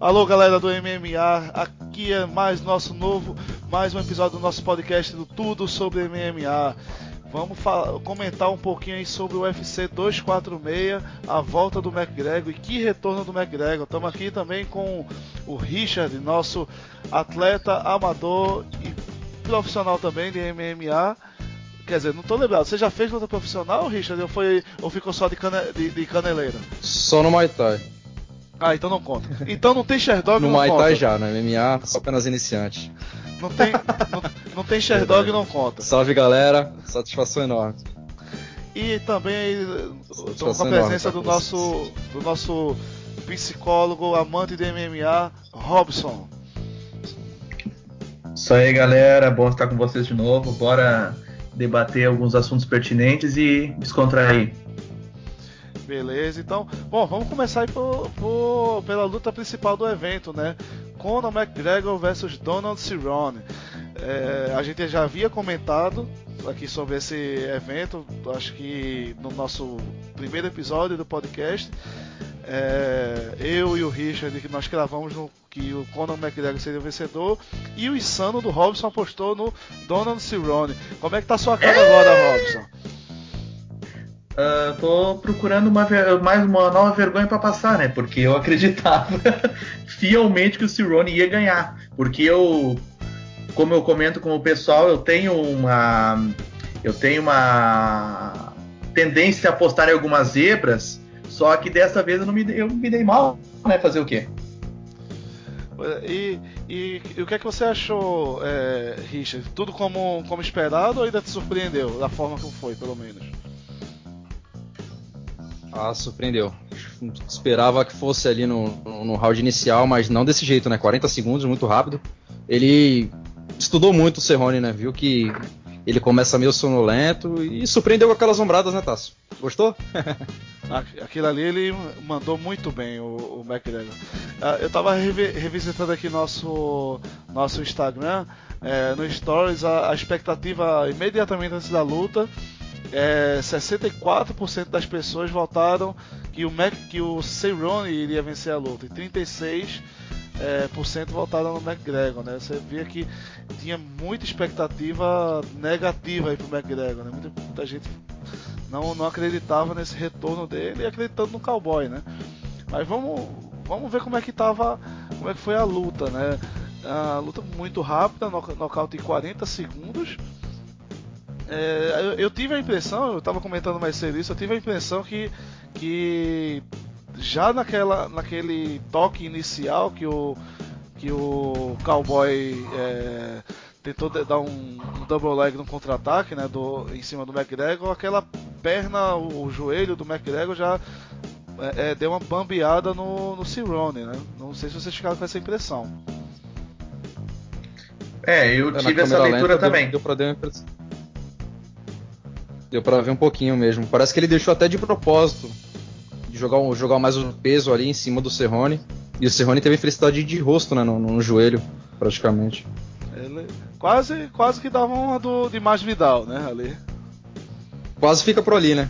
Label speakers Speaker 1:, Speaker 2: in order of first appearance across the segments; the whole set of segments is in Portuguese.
Speaker 1: Alô galera do MMA, aqui é mais nosso novo, mais um episódio do nosso podcast do Tudo sobre MMA. Vamos comentar um pouquinho aí sobre o UFC 246, a volta do McGregor e que retorno do McGregor. Estamos aqui também com o Richard, nosso atleta amador e profissional também de MMA. Quer dizer, não estou lembrado. Você já fez luta profissional, Richard? Ou, foi, ou ficou só de, cane, de, de caneleira?
Speaker 2: Só no Muay Thai.
Speaker 1: Ah, então não conta. Então não tem Sherdog,
Speaker 2: no
Speaker 1: não
Speaker 2: Muay
Speaker 1: conta.
Speaker 2: Thai já, no MMA só apenas iniciante.
Speaker 1: Não tem, não, não tem Sherdog, não conta.
Speaker 2: Salve galera, satisfação enorme.
Speaker 1: E também estamos com a presença do nosso, do nosso psicólogo, amante de MMA, Robson.
Speaker 3: Isso aí galera, bom estar com vocês de novo. Bora debater alguns assuntos pertinentes e descontrair.
Speaker 1: Beleza, então, bom, vamos começar aí por, por, pela luta principal do evento, né? Conor McGregor versus Donald Cerrone. É, a gente já havia comentado aqui sobre esse evento, acho que no nosso primeiro episódio do podcast. É, eu e o Richard, que nós gravamos no, que o Conor McGregor seria o vencedor, e o Insano do Robson apostou no Donald Cerrone. Como é que tá a sua cara agora, Robson?
Speaker 3: Uh, tô procurando uma, mais uma nova vergonha para passar, né? Porque eu acreditava fielmente que o Cirone ia ganhar. Porque eu, como eu comento com o pessoal, eu tenho uma, eu tenho uma tendência a apostar em algumas zebras. Só que dessa vez eu não me, eu me dei mal, né? Fazer o quê?
Speaker 1: E, e, e, o que é que você achou, é, Richard? Tudo como, como esperado ou ainda te surpreendeu da forma como foi, pelo menos?
Speaker 2: Ah, surpreendeu. Esperava que fosse ali no, no, round inicial, mas não desse jeito, né? 40 segundos, muito rápido. Ele estudou muito o Cerrone, né? Viu que ele começa meio sonolento e surpreendeu com aquelas ombradas, né, Tasso? Gostou?
Speaker 1: Aquilo ali ele mandou muito bem, o, o McGregor. Ah, eu tava revisitando aqui nosso, nosso Instagram, é, no Stories, a, a expectativa imediatamente antes da luta é, 64% das pessoas votaram que o, Mac, que o Cerrone iria vencer a luta e 36% é, por cento votaram no McGregor, né? Você via que tinha muita expectativa negativa aí pro McGregor, né? Muita, muita gente não, não acreditava nesse retorno dele acreditando no cowboy, né? Mas vamos, vamos ver como é que tava, como é que foi a luta, né? A luta muito rápida, nocaute em 40 segundos. É, eu, eu, tive a impressão, eu estava comentando mais cedo isso, eu tive a impressão que, que já naquela, naquele toque inicial que o, que o Cowboy é, tentou dar um, um, double leg no contra-ataque né, do, em cima do McGregor, aquela perna, o, o joelho do McGregor já é, é, deu uma bambeada no, no Cerrone, né? Não sei se vocês ficaram com essa impressão.
Speaker 3: É, eu tive essa leitura também.
Speaker 2: Deu, deu pra dar uma impressão. Deu pra ver um pouquinho mesmo. Parece que ele deixou até de propósito de jogar, jogar mais o peso ali em cima do Serrone. E o Serrone teve felicidade de rosto né, no, no joelho, praticamente.
Speaker 1: Ele quase, quase que dava uma do, de mais Vidal, né, ali.
Speaker 2: Quase fica por ali, né?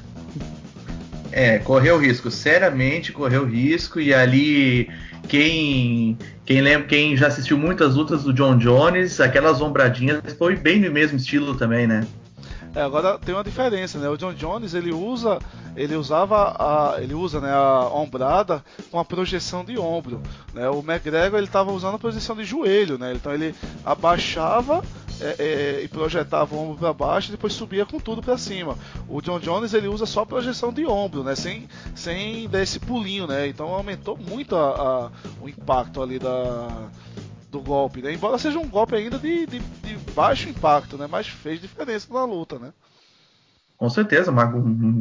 Speaker 3: É, correu risco, seriamente correu risco e ali quem quem lembra, quem já assistiu muitas lutas do John Jones, aquelas ombradinhas foi bem no mesmo estilo também, né?
Speaker 1: É, agora tem uma diferença, né? O John Jones ele usa, ele usava a, ele usa né, a ombrada com a projeção de ombro. Né? O McGregor ele estava usando a posição de joelho, né? Então ele abaixava é, é, e projetava o ombro para baixo e depois subia com tudo para cima. O John Jones ele usa só projeção de ombro, né? Sem, sem dar esse pulinho, né? Então aumentou muito a, a, o impacto ali da do golpe, né? Embora seja um golpe ainda de, de, baixo impacto, né? Mas fez diferença na luta, né?
Speaker 3: Com certeza, mas,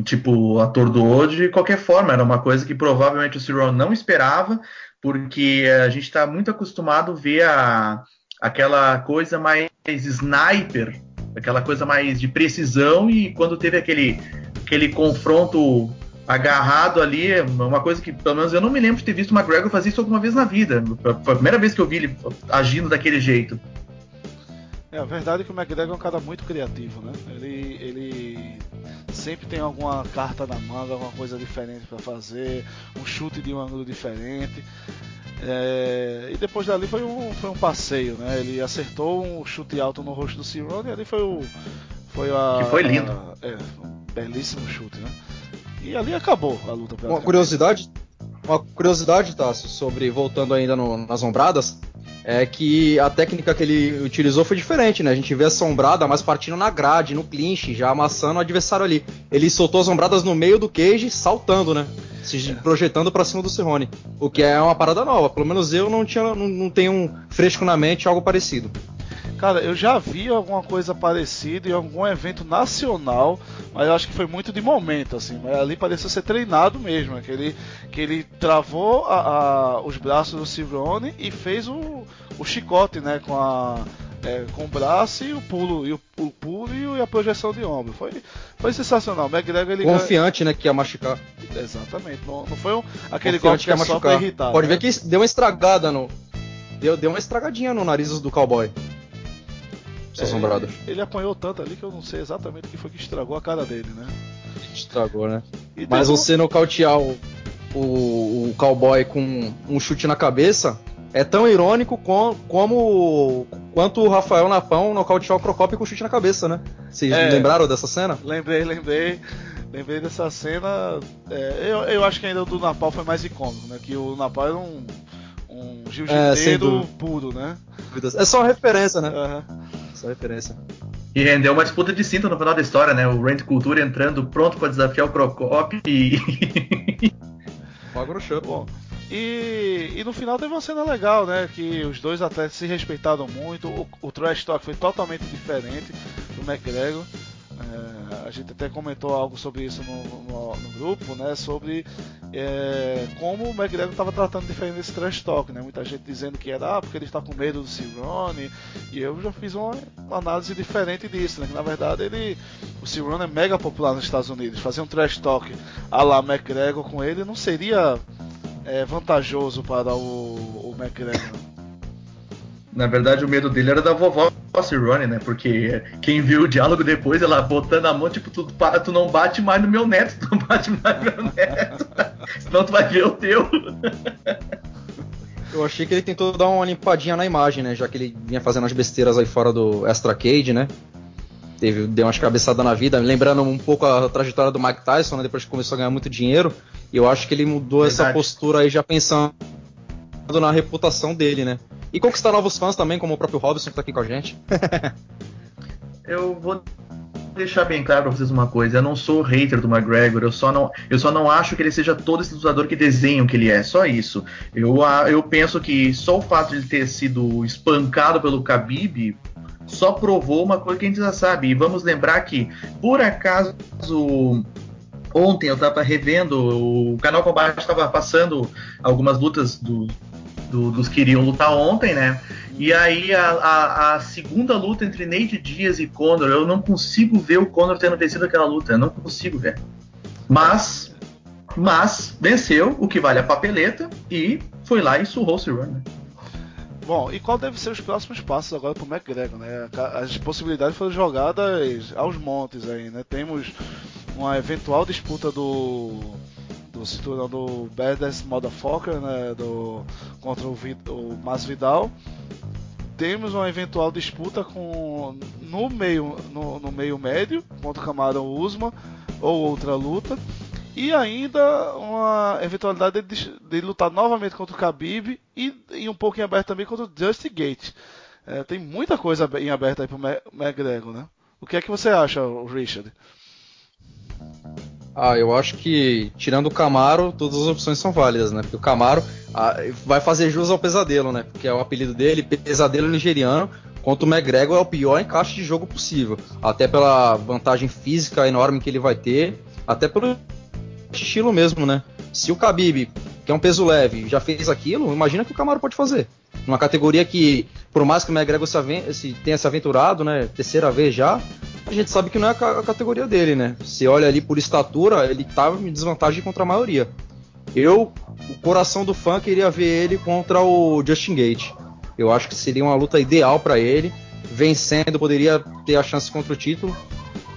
Speaker 3: tipo, atordoou de qualquer forma. Era uma coisa que provavelmente o Cyril não esperava, porque a gente está muito acostumado a ver a, aquela coisa mais sniper, aquela coisa mais de precisão, e quando teve aquele, aquele confronto agarrado ali, é uma coisa que pelo menos eu não me lembro de ter visto o McGregor fazer isso alguma vez na vida. Foi a primeira vez que eu vi ele agindo daquele jeito.
Speaker 1: É, a verdade é que o McGregor é um cara muito criativo, né? Ele, ele sempre tem alguma carta na manga, alguma coisa diferente para fazer, um chute de um ângulo diferente. É, e depois dali foi um, foi um passeio, né? Ele acertou um chute alto no rosto do Cerrone e ali foi o. Foi a.
Speaker 3: Que foi lindo.
Speaker 1: A, é, um belíssimo chute, né? E ali acabou a luta.
Speaker 2: Uma curiosidade, uma curiosidade, Tasso, sobre voltando ainda no, nas ombradas, é que a técnica que ele utilizou foi diferente, né? A gente vê a sombrada mais partindo na grade, no clinch, já amassando o adversário ali. Ele soltou as ombradas no meio do cage, saltando, né? Se projetando para cima do Cerrone. O que é uma parada nova. Pelo menos eu não tinha, não, não tenho um fresco na mente algo parecido.
Speaker 1: Cara, eu já vi alguma coisa parecida em algum evento nacional, mas eu acho que foi muito de momento, assim. Mas ali pareceu ser treinado mesmo, né? que ele, que ele travou a, a, os braços do Civrone e fez o, o chicote, né, com a é, com o braço e o pulo e o, o pulo e a projeção de ombro. Foi, foi sensacional. O McGregor ele
Speaker 2: confiante, né, que ia machucar.
Speaker 1: Exatamente. Não, não foi um, aquele golpe que,
Speaker 2: ia é só pra
Speaker 1: irritar.
Speaker 2: Pode
Speaker 1: né?
Speaker 2: ver que deu uma estragada no deu, deu uma estragadinha no nariz do cowboy.
Speaker 1: É, ele apanhou tanto ali que eu não sei exatamente o que foi que estragou a cara dele, né?
Speaker 2: Estragou, né? E Mas você nocautear o, o, o cowboy com um chute na cabeça é tão irônico com, como quanto o Rafael Napão nocautear o Crocop com um chute na cabeça, né? Vocês é, lembraram dessa cena?
Speaker 1: Lembrei, lembrei. Lembrei dessa cena. É, eu, eu acho que ainda o do Napal foi mais icônico, né? Que o Napal era um, um jiu-jiteiro é, puro, né?
Speaker 2: É só uma referência, né? Uhum. Só referência.
Speaker 3: E rendeu uma disputa de cinta no final da história, né? O Rand Cultura entrando pronto para desafiar o Procop
Speaker 1: e. Show. Bom, e, e, no final teve uma cena legal, né? Que os dois atletas se respeitaram muito. O, o trash talk foi totalmente diferente do McGregor. A gente até comentou algo sobre isso no, no, no grupo, né? Sobre é, como o McGregor estava tratando diferente desse trash talk, né? Muita gente dizendo que era ah, porque ele está com medo do Cerrone, e eu já fiz uma, uma, análise diferente disso, né? Que na verdade ele, o Cerrone é mega popular nos Estados Unidos. Fazer um trash talk a la McGregor com ele não seria é, vantajoso para o, o McGregor.
Speaker 3: Na verdade, o medo dele era da vovó Ronnie, né? Porque quem viu o diálogo depois, ela botando a mão, tipo, tu, tu não bate mais no meu neto, tu não bate mais no meu neto, senão tu vai ver o teu.
Speaker 2: Eu achei que ele tentou dar uma limpadinha na imagem, né? Já que ele vinha fazendo as besteiras aí fora do Extra Cage, né? Teve, deu umas cabeçadas na vida, lembrando um pouco a trajetória do Mike Tyson, né? Depois que começou a ganhar muito dinheiro. E eu acho que ele mudou Verdade. essa postura aí já pensando na reputação dele, né? E conquistar novos fãs também, como o próprio Robson que tá aqui com a gente.
Speaker 3: eu vou deixar bem claro pra vocês uma coisa, eu não sou hater do McGregor, eu só não, eu só não acho que ele seja todo esse lutador que desenham que ele é, só isso. Eu, eu penso que só o fato de ele ter sido espancado pelo Khabib só provou uma coisa que a gente já sabe. E vamos lembrar que, por acaso, ontem eu estava revendo, o canal Combate estava passando algumas lutas do, do, dos que iriam lutar ontem, né? E aí a, a, a, segunda luta entre Nate Diaz e Conor, eu não consigo ver o Conor tendo vencido aquela luta, eu não consigo ver. Mas, mas venceu, o que vale a papeleta, e foi lá e surrou o Cerrone. Né?
Speaker 1: Bom, e qual deve ser os próximos passos agora para o McGregor, né? As possibilidades foram jogadas aos montes aí, né? Temos uma eventual disputa do do cinturão do Badass Motherfucker, né, do, contra o, o Masvidal. Temos uma eventual disputa com no meio no, no meio médio contra o Camarão Usman ou outra luta. E ainda uma eventualidade de, de, lutar novamente contra o Khabib e, e um pouco em aberto também contra o Justin Gate. É, tem muita coisa em aberto aí pro McGregor, né? O que é que você acha, Richard?
Speaker 2: Ah, eu acho que, tirando o Camaro, todas as opções são válidas, né? Porque o Camaro ah, vai fazer jus ao pesadelo, né? Porque é o apelido dele, pesadelo nigeriano. Quanto o McGregor é o pior encaixe de jogo possível. Até pela vantagem física enorme que ele vai ter, até pelo estilo mesmo, né? Se o Khabib, que é um peso leve, já fez aquilo, imagina que o Camaro pode fazer. Numa categoria que, por mais que o McGregor se, se tenha se aventurado, né? Terceira vez já, a gente sabe que não é a, categoria dele, né? Se olha ali por estatura, ele tá em desvantagem contra a maioria. Eu, o coração do fã, queria ver ele contra o Justin Gate. Eu acho que seria uma luta ideal para ele. Vencendo, poderia ter a chance contra o título.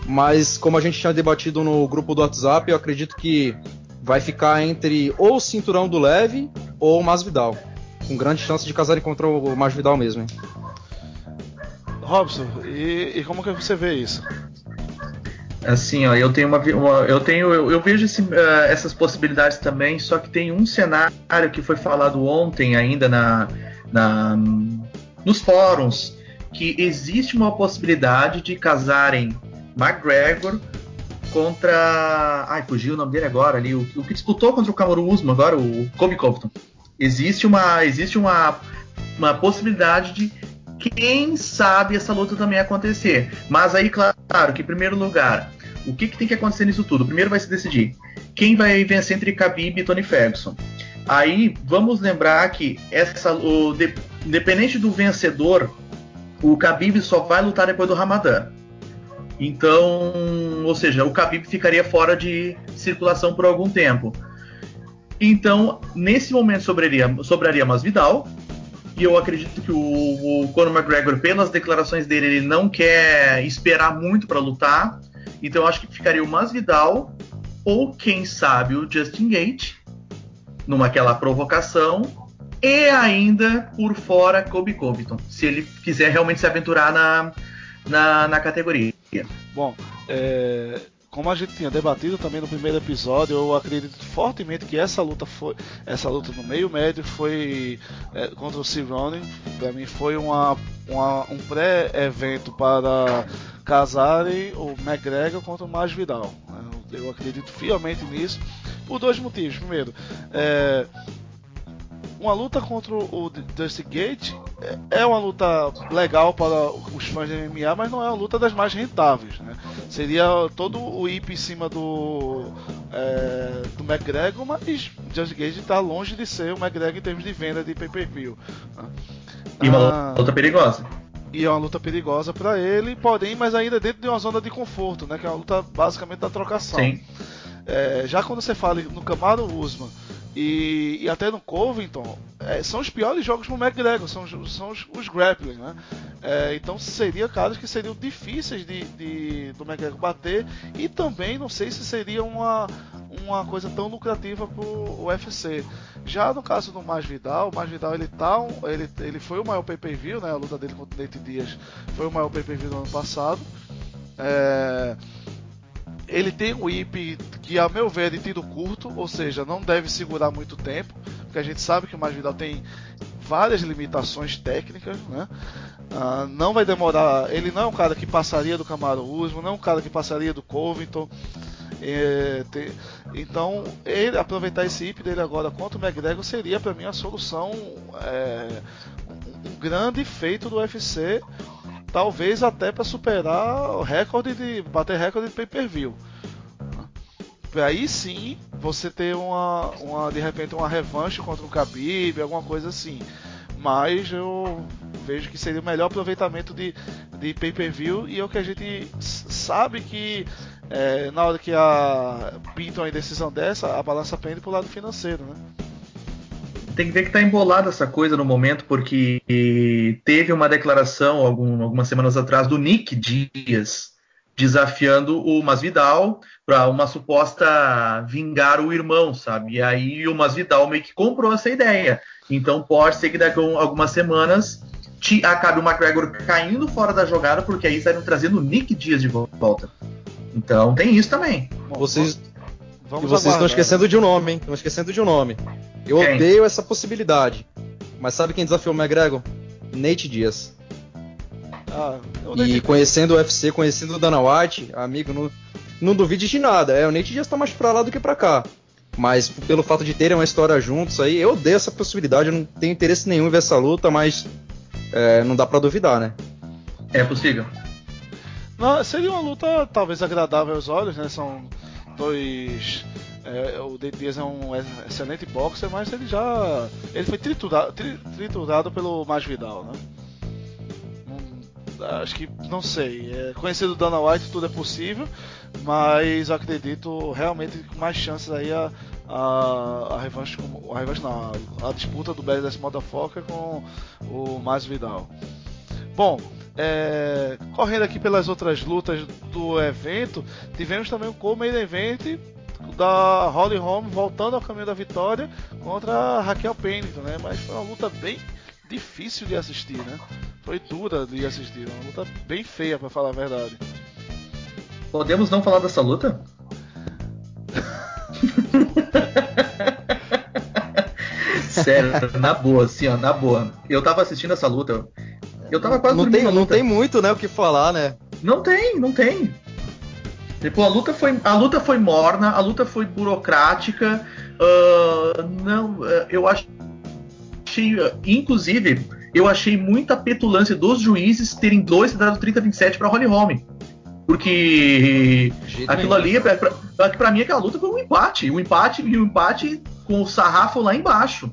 Speaker 2: Mas, como a gente tinha debatido no grupo do WhatsApp, eu acredito que vai ficar entre ou o cinturão do leve ou o Masvidal. Com grande chance de casarem contra o Masvidal mesmo. Hein?
Speaker 1: Robson, e, e, como que você vê isso?
Speaker 3: Assim, ó, eu tenho uma, uma eu tenho, eu, eu vejo esse, uh, essas possibilidades também, só que tem um cenário que foi falado ontem ainda na, na nos fóruns que existe uma possibilidade de casarem McGregor contra. Ai, fugiu o nome dele agora ali. O, o que disputou contra o Kamaru Usman agora, o Kobe Covington. Existe uma, existe uma, uma possibilidade de quem sabe essa luta também acontecer. Mas aí, claro, que em primeiro lugar, o que, que tem que acontecer nisso tudo? Primeiro vai se decidir quem vai vencer entre Khabib e Tony Ferguson. Aí vamos lembrar que essa, o, de, independente do vencedor, o Khabib só vai lutar depois do Ramadã. Então, ou seja, o Khabib ficaria fora de circulação por algum tempo. Então, nesse momento sobraria, sobraria Masvidal, e eu acredito que o, o Conor McGregor, pelas declarações dele, ele não quer esperar muito para lutar. Então, eu acho que ficaria o Masvidal ou quem sabe o Justin Gate numa aquela provocação e ainda por fora Kobe Covington, se ele quiser realmente se aventurar na, na, na categoria.
Speaker 1: Bom, é, como a gente tinha debatido também no primeiro episódio, eu acredito fortemente que essa luta foi essa luta no meio médio foi é, contra o Cerrone, para mim foi uma, uma um pré-evento para casarem o McGregor contra o Masvidal. Eu acredito fielmente nisso por dois motivos. Primeiro, é, uma luta contra o Dusty Gate é, é uma luta legal para os fãs de MMA, mas não é uma luta das mais rentáveis. Né? Seria todo o IP em cima do, é, do McGregor, mas Dusty Gate está longe de ser o McGregor em termos de venda de pay-per-view.
Speaker 3: Né? E uma ah, luta perigosa.
Speaker 1: E é uma luta perigosa para ele, porém, mas ainda dentro de uma zona de conforto, né? Que é uma luta basicamente da trocação. Sim. É, já quando você fala no Camaro Usman e, e, até no Covington, é, são os piores jogos pro McGregor, são, são os, os grappling, né? É, então seria caras que seriam difíceis de, de, do McGregor bater e também não sei se seria uma, uma coisa tão lucrativa pro UFC. Já no caso do Masvidal, o Masvidal ele tá um, ele, ele foi o maior pay-per-view, né? A luta dele contra o Nate Diaz foi o maior pay-per-view do ano passado. É, ele tem um IP que, a meu ver, é de tiro curto, ou seja, não deve segurar muito tempo, porque a gente sabe que o Masvidal tem várias limitações técnicas, né? Ah, não vai demorar. Ele não é um cara que passaria do Camaro Usman, não é um cara que passaria do Covington. É, ter, então, ele aproveitar esse IP dele agora contra o McGregor seria para mim a solução, é, um, grande feito do UFC talvez até para superar o recorde de bater recorde de pay-per-view. Aí sim, você ter uma, uma de repente uma revanche contra o Khabib, alguma coisa assim. Mas eu vejo que seria o melhor aproveitamento de, de pay-per-view e é o que a gente sabe que é, na hora que a pintam a decisão dessa, a balança pende para o lado financeiro, né?
Speaker 3: tem que ver que tá embolada essa coisa no momento, porque teve uma declaração algum, algumas semanas atrás do Nick Dias desafiando o Masvidal para uma suposta vingar o irmão, sabe? E aí o Masvidal meio que comprou essa ideia. Então pode ser que daqui a algumas semanas acabe o McGregor caindo fora da jogada, porque aí estariam trazendo o Nick Dias de volta. Então tem isso também.
Speaker 2: Vocês, Vamos e vocês estão esquecendo de um nome, hein? Estão esquecendo de um nome. Eu quem? odeio essa possibilidade. Mas sabe quem desafiou o McGregor? Nate Dias. Ah, e conhecendo o UFC, conhecendo o Dana White, amigo, não, não duvide de nada. É, o Nate Dias tá mais pra lá do que pra cá. Mas pelo fato de terem uma história juntos aí, eu odeio essa possibilidade. Eu não tenho interesse nenhum em ver essa luta, mas é, não dá pra duvidar, né?
Speaker 3: É possível.
Speaker 1: Não, seria uma luta talvez agradável aos olhos, né? São dois é, o Dave Diaz é um excelente boxer, mas ele já. Ele foi triturado, tri, triturado pelo Masvidal, né? acho que, não sei. É, conhecendo o Dana White, tudo é possível, mas acredito realmente com mais chances aí a, a, a revanche, a revanche não, a, disputa do BDS Motherfucker com o Masvidal. Bom, é, correndo aqui pelas outras lutas do evento, tivemos também o co-main event da Holly Holm voltando ao caminho da vitória contra a Raquel Pennington, né? Mas foi uma luta bem difícil de assistir, né? Foi dura de assistir, uma luta bem feia para falar a verdade.
Speaker 3: Podemos não falar dessa luta? Sério, na boa, assim, ó, na boa. Eu tava assistindo essa luta, eu tava quase
Speaker 2: não tem, Não tem muito, né, o que falar, né?
Speaker 3: Não tem, não tem. Tipo, a luta foi, a luta foi morna, a luta foi burocrática. Uh, não, uh, eu achei, uh, inclusive, eu achei muita petulância dos juízes terem dois dado 30-27 para Holly Holm. Porque aquilo ali, pra, pra, pra, mim, aquela luta foi um empate. Um empate e um empate com o sarrafo lá embaixo.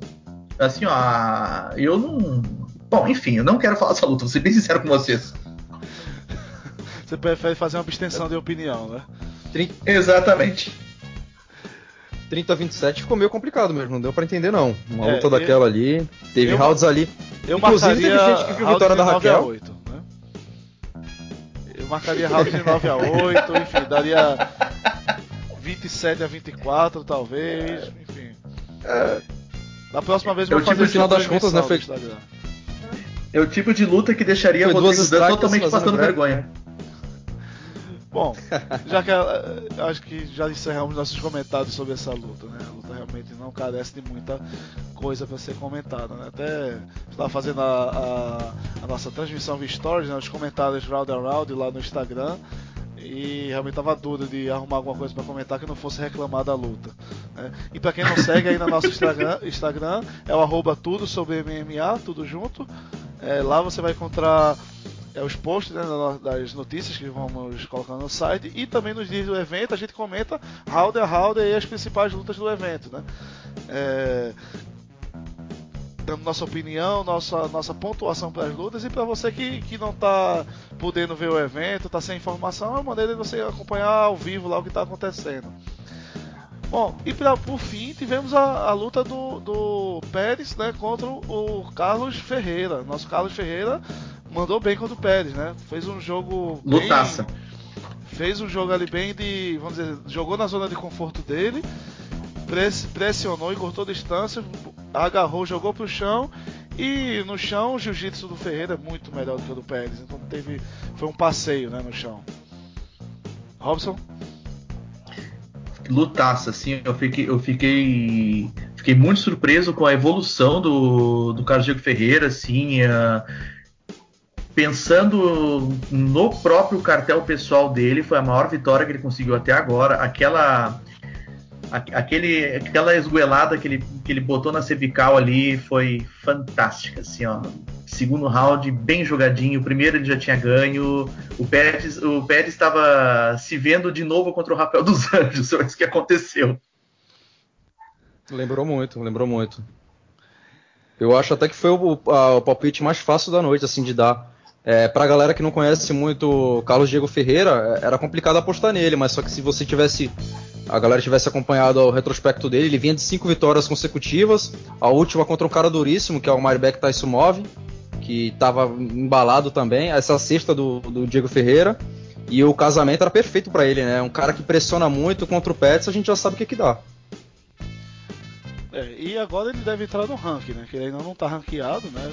Speaker 3: Assim, ó, eu não. Bom, enfim, eu não quero falar dessa luta, vou ser bem sincero com vocês.
Speaker 1: Você prefere fazer uma abstenção de opinião, né?
Speaker 3: 30... Exatamente.
Speaker 2: 30 a 27 ficou meio complicado mesmo, não deu pra entender não. Uma é, luta eu, daquela ali, teve eu, rounds ali.
Speaker 1: Eu Inclusive teve gente que viu a vitória da Raquel. 8? Eu marcaria round de 9 a 8, enfim, daria 27 a 24 talvez, enfim. É, da próxima vez
Speaker 2: eu vou fazer no final das contas, né, foi...
Speaker 3: É o tipo de luta que deixaria o Rodrigo Dan totalmente passando vergonha.
Speaker 1: Bom, já que eh, acho que já encerramos nossos comentários sobre essa luta, né? A luta realmente não carece de muita coisa para ser comentada, né? Até estava fazendo a, a, a, nossa transmissão via stories, né? os comentários round and round lá no Instagram e realmente tava duro de arrumar alguma coisa para comentar que não fosse reclamar da luta. Né? E para quem não segue aí no nosso Instagram, Instagram é o arroba tudo sobre MMA, tudo junto. É, lá você vai encontrar é, os posts né, das notícias que vamos colocando no site e também nos dias do evento a gente comenta round a round e as principais lutas do evento, né? É, dando nossa opinião, nossa, nossa pontuação para as lutas e para você que, que não está podendo ver o evento, está sem informação, é uma maneira de você acompanhar ao vivo lá o que está acontecendo. Bom, e pra, por fim tivemos a, a luta do, do Pérez né, contra o Carlos Ferreira. Nosso Carlos Ferreira mandou bem contra o Pérez, né? Fez um jogo.
Speaker 3: Lutaça.
Speaker 1: Bem, fez um jogo ali bem de. Vamos dizer, jogou na zona de conforto dele, pressionou e cortou distância, agarrou, jogou pro chão. E no chão o jiu-jitsu do Ferreira é muito melhor do que o do Pérez. Então teve. Foi um passeio né, no chão. Robson?
Speaker 3: Lutaça, assim, eu fiquei, eu fiquei, fiquei muito surpreso com a evolução do, do Carlos Diego Ferreira, assim, a, pensando no próprio cartel pessoal dele, foi a maior vitória que ele conseguiu até agora. Aquela aquele, aquela esguelada que ele, que ele botou na cervical ali foi fantástica, assim, ó. Segundo round, bem jogadinho. O primeiro ele já tinha ganho. O Pérez o Pérez estava se vendo de novo contra o Rafael dos Anjos. Foi isso que aconteceu.
Speaker 2: Lembrou muito, lembrou muito. Eu acho até que foi o, a, o palpite mais fácil da noite, assim, de dar. É, pra galera que não conhece muito Carlos Diego Ferreira, é, era complicado apostar nele, mas só que se você tivesse. A galera tivesse acompanhado o retrospecto dele, ele vinha de cinco vitórias consecutivas. A última contra um cara duríssimo, que é o Maribek Taisumov, que estava embalado também. Essa sexta do, do Diego Ferreira. E o casamento era perfeito para ele, né? Um cara que pressiona muito contra o Pets, a gente já sabe o que, que dá.
Speaker 1: É, e agora ele deve entrar no ranking, né? Que ele ainda não está ranqueado, né?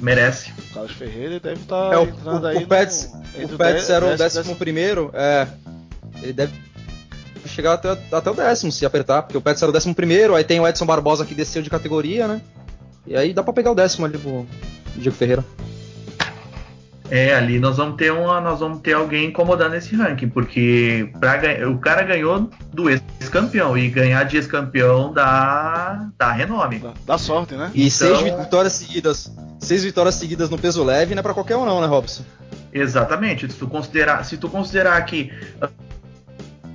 Speaker 3: merece.
Speaker 1: O Carlos Ferreira deve estar tá é, entrando
Speaker 2: o,
Speaker 1: aí.
Speaker 2: O Pets, no, o Pets era o décimo, primeiro. É, ele deve chegar até, até o décimo se apertar, porque o Pets era o décimo primeiro, aí tem o Edson Barbosa que desceu de categoria, né? E aí dá pra pegar o décimo ali pro Diego Ferreira.
Speaker 3: É, ali nós vamos ter uma, nós vamos ter alguém incomodando esse ranking, porque pra, o cara ganhou do ex-campeão e ganhar de ex-campeão dá, dá renome. Dá,
Speaker 1: dá sorte, né?
Speaker 2: E então... seis vitórias seguidas, seis vitórias seguidas no peso leve não é para qualquer um não, né, Robson?
Speaker 3: Exatamente. Se tu considerar, se tu considerar que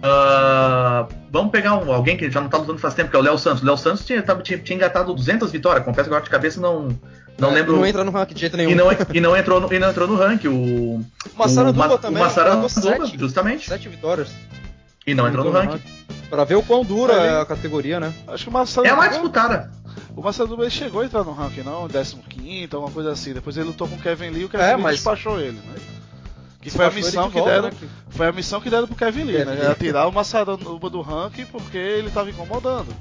Speaker 3: Uh, vamos pegar um, alguém que já não tá lutando faz tempo, que é o Léo Santos. O Léo Santos tinha, tava, tinha, tinha engatado 200 vitórias. Confesso que agora de cabeça não, não é, lembro.
Speaker 2: Não entra no ranking de jeito nenhum.
Speaker 3: E não, e não, entrou, no, e não entrou no ranking. O,
Speaker 2: Massaranduba também.
Speaker 3: O Massaranduba, justamente.
Speaker 2: Sete vitórias.
Speaker 3: E não, não entrou no ranking. ranking.
Speaker 2: Pra ver o quão dura é, é a categoria, né?
Speaker 1: Acho que o Massaranduba... É
Speaker 3: a mais disputada.
Speaker 1: O Massaranduba chegou a entrar no ranking, não? 15, alguma coisa assim. Depois ele lutou com o Kevin Lee e o Kevin é, Lee mas... despachou ele, né? Que foi a missão que deram. Né? Foi a missão que deram pro Kevin Lee, né? Era tirar o Massaranduba do ranking porque ele tava incomodando.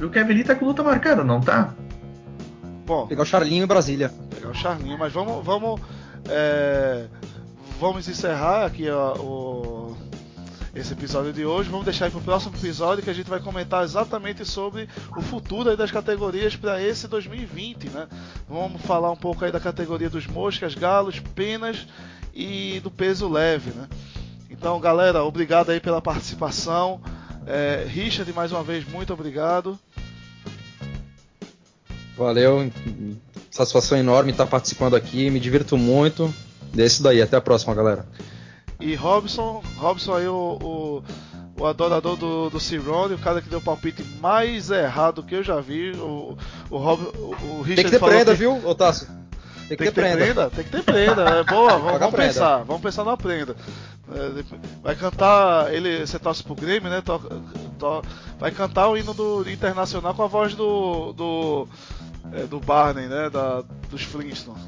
Speaker 3: O Kevin Lee tá com luta marcada, não tá?
Speaker 2: Bom. Pegar o Charlinho em Brasília.
Speaker 1: Pegar o Charlinho, mas vamos. vamos é, vamos encerrar aqui ó, o, esse episódio de hoje. Vamos deixar para o próximo episódio que a gente vai comentar exatamente sobre o futuro das categorias para esse 2020, né? Vamos falar um pouco aí da categoria dos moscas, galos, penas e do peso leve, né? Então, galera, obrigado aí pela participação. É, Richard, mais uma vez, muito obrigado.
Speaker 2: Valeu, satisfação enorme estar participando aqui, me divirto muito. Isso daí, até a próxima, galera.
Speaker 1: E Robson, Robson aí o, o, o adorador do, do Cirone, o cara que deu o palpite mais errado que eu já vi. O, o, Rob, o, o Richard
Speaker 2: Tem que ter prenda, que... viu, Otácio?
Speaker 1: Tem que, tem ter, ter prenda. prenda. Tem que ter prenda. É boa, vamos, vamos pensar. Vamos pensar na prenda. É, vai cantar. Ele, você torce pro Grêmio, né? To, to, vai cantar o hino do Internacional com a voz do. do, é, do Barney, né? Da, dos Flintstones.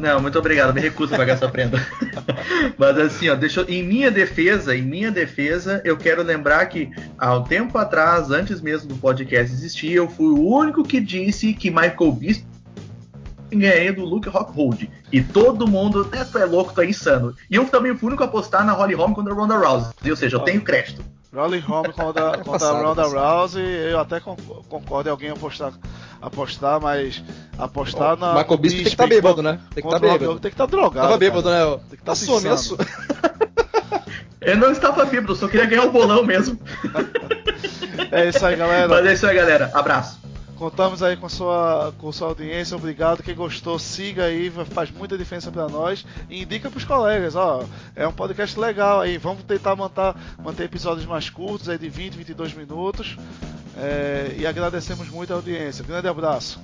Speaker 3: Não, muito obrigado, me recuso a pagar essa prenda. Mas assim, ó, deixa eu, em minha defesa, em minha defesa, eu quero lembrar que há um tempo atrás, antes mesmo do podcast existir, eu fui o único que disse que Michael Bisping ganhei do Luke Rockhold. E todo mundo, né, tu é louco, tu é insano. E eu também fui o único a apostar na Holly Holm contra a Ronda Rousey. Ou seja, eu tenho crédito.
Speaker 1: Rolling Home contra, contra a Ronda Rousey, eu até concordo em alguém apostar, apostar mas apostar oh, na.
Speaker 2: Michael Bisping tem que estar tá bêbado, né?
Speaker 1: Tem que estar tá bêbado. Tem que estar tá drogado.
Speaker 2: Tava bêbado,
Speaker 1: cara.
Speaker 2: né? Tem que estar tá
Speaker 3: sumiço. Eu não estava bêbado, só queria ganhar o bolão mesmo.
Speaker 1: é isso aí, galera.
Speaker 3: Mas é isso aí, galera. Abraço.
Speaker 1: Contamos aí com sua, com sua audiência, obrigado. Quem gostou, siga aí, faz muita diferença para nós. E indica para os colegas, ó, é um podcast legal aí. Vamos tentar manter, manter episódios mais curtos, aí de 20, 22 minutos. É, e agradecemos muito a audiência. Grande abraço.